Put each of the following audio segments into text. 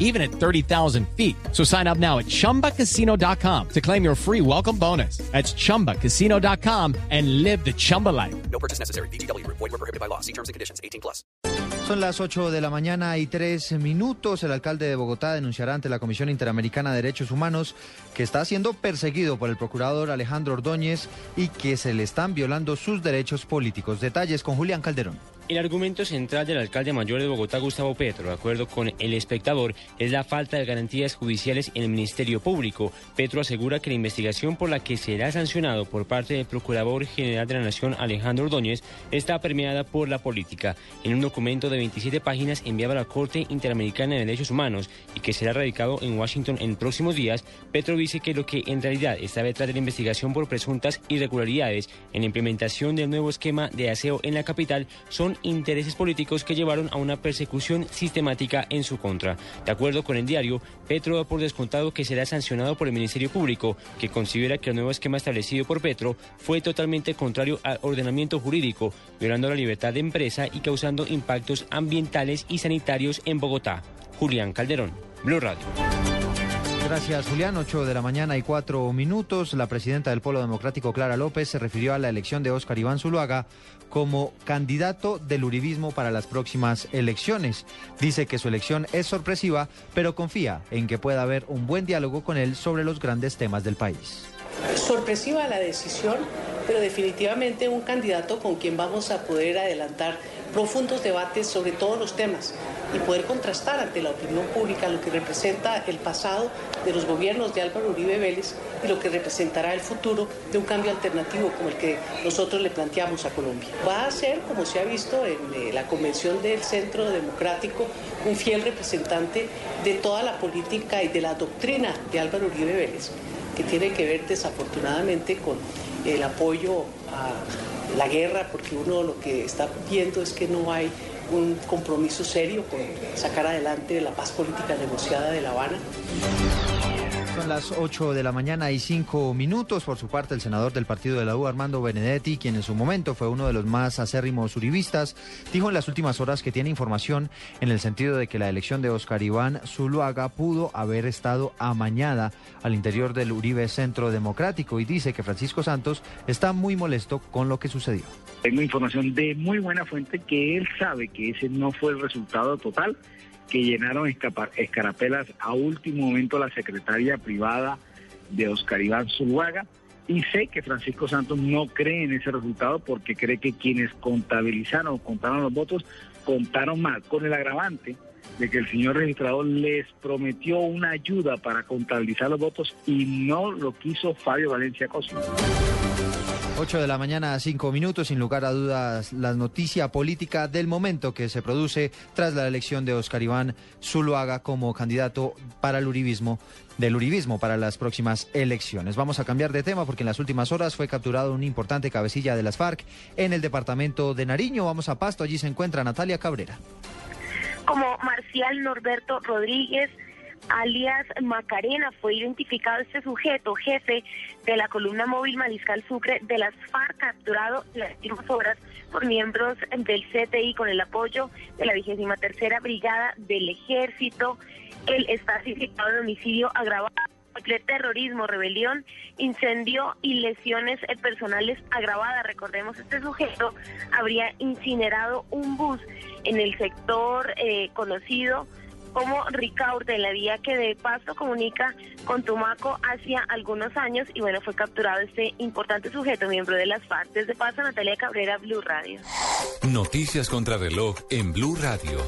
even at 30,000 feet. So sign up now at chumbacasino.com to claim your free welcome bonus. That's chumbacasino.com and live the Chumba life. No purchase necessary. BGW. Void were prohibited by law. See terms and conditions. 18 plus. Son las 8 de la mañana y 3 minutos. El alcalde de Bogotá denunciará ante la Comisión Interamericana de Derechos Humanos que está siendo perseguido por el procurador Alejandro Ordóñez y que se le están violando sus derechos políticos. Detalles con Julián Calderón. El argumento central del alcalde mayor de Bogotá, Gustavo Petro, de acuerdo con el espectador, es la falta de garantías judiciales en el Ministerio Público. Petro asegura que la investigación por la que será sancionado por parte del Procurador General de la Nación, Alejandro Ordóñez, está permeada por la política. En un documento de 27 páginas enviado a la Corte Interamericana de Derechos Humanos y que será radicado en Washington en próximos días, Petro dice que lo que en realidad está detrás de la investigación por presuntas irregularidades en la implementación del nuevo esquema de aseo en la capital son intereses políticos que llevaron a una persecución sistemática en su contra. De acuerdo con el diario, Petro da por descontado que será sancionado por el Ministerio Público, que considera que el nuevo esquema establecido por Petro fue totalmente contrario al ordenamiento jurídico, violando la libertad de empresa y causando impactos ambientales y sanitarios en Bogotá. Julián Calderón, Blue Radio. Gracias, Julián. 8 de la mañana y 4 minutos. La presidenta del Polo Democrático, Clara López, se refirió a la elección de Óscar Iván Zuluaga como candidato del uribismo para las próximas elecciones. Dice que su elección es sorpresiva, pero confía en que pueda haber un buen diálogo con él sobre los grandes temas del país. Sorpresiva la decisión, pero definitivamente un candidato con quien vamos a poder adelantar profundos debates sobre todos los temas y poder contrastar ante la opinión pública lo que representa el pasado de los gobiernos de Álvaro Uribe Vélez y lo que representará el futuro de un cambio alternativo como el que nosotros le planteamos a Colombia. Va a ser, como se ha visto en eh, la convención del Centro Democrático, un fiel representante de toda la política y de la doctrina de Álvaro Uribe Vélez, que tiene que ver desafortunadamente con el apoyo a la guerra, porque uno lo que está viendo es que no hay un compromiso serio con sacar adelante la paz política negociada de La Habana. Son las 8 de la mañana y 5 minutos. Por su parte, el senador del partido de la U, Armando Benedetti, quien en su momento fue uno de los más acérrimos uribistas, dijo en las últimas horas que tiene información en el sentido de que la elección de Oscar Iván Zuluaga pudo haber estado amañada al interior del Uribe Centro Democrático y dice que Francisco Santos está muy molesto con lo que sucedió. Tengo información de muy buena fuente que él sabe que ese no fue el resultado total que llenaron escarapelas a último momento la secretaria privada de Oscar Iván Zuluaga. Y sé que Francisco Santos no cree en ese resultado porque cree que quienes contabilizaron o contaron los votos contaron mal, con el agravante de que el señor registrador les prometió una ayuda para contabilizar los votos y no lo quiso Fabio Valencia Cosmo. 8 de la mañana, 5 minutos, sin lugar a dudas, la noticia política del momento que se produce tras la elección de Oscar Iván Zuluaga como candidato para el uribismo, del uribismo para las próximas elecciones. Vamos a cambiar de tema porque en las últimas horas fue capturado un importante cabecilla de las FARC en el departamento de Nariño. Vamos a Pasto, allí se encuentra Natalia Cabrera. Como Marcial Norberto Rodríguez, alias Macarena, fue identificado este sujeto, jefe de la columna móvil Mariscal Sucre de las FARC, capturado en las últimas horas por miembros del CTI con el apoyo de la vigésima tercera brigada del ejército. Él está de homicidio agravado terrorismo, rebelión, incendio y lesiones personales agravadas. Recordemos, este sujeto habría incinerado un bus en el sector eh, conocido como Ricaurte, en la vía que de Pasto comunica con Tumaco hacia algunos años y bueno, fue capturado este importante sujeto, miembro de las FARC. Desde Pasto, Natalia Cabrera, Blue Radio. Noticias contra reloj en Blue Radio.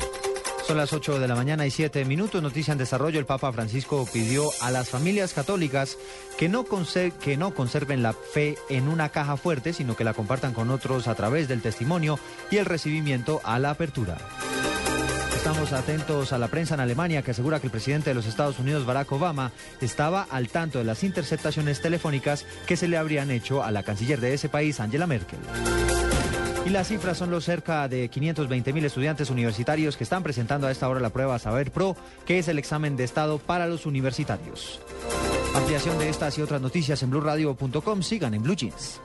Son las 8 de la mañana y 7 minutos. Noticia en desarrollo. El Papa Francisco pidió a las familias católicas que no, que no conserven la fe en una caja fuerte, sino que la compartan con otros a través del testimonio y el recibimiento a la apertura. Estamos atentos a la prensa en Alemania que asegura que el presidente de los Estados Unidos, Barack Obama, estaba al tanto de las interceptaciones telefónicas que se le habrían hecho a la canciller de ese país, Angela Merkel. Y las cifras son los cerca de 520 mil estudiantes universitarios que están presentando a esta hora la prueba Saber Pro, que es el examen de estado para los universitarios. Ampliación de estas y otras noticias en blueradio.com. Sigan en Blue Jeans.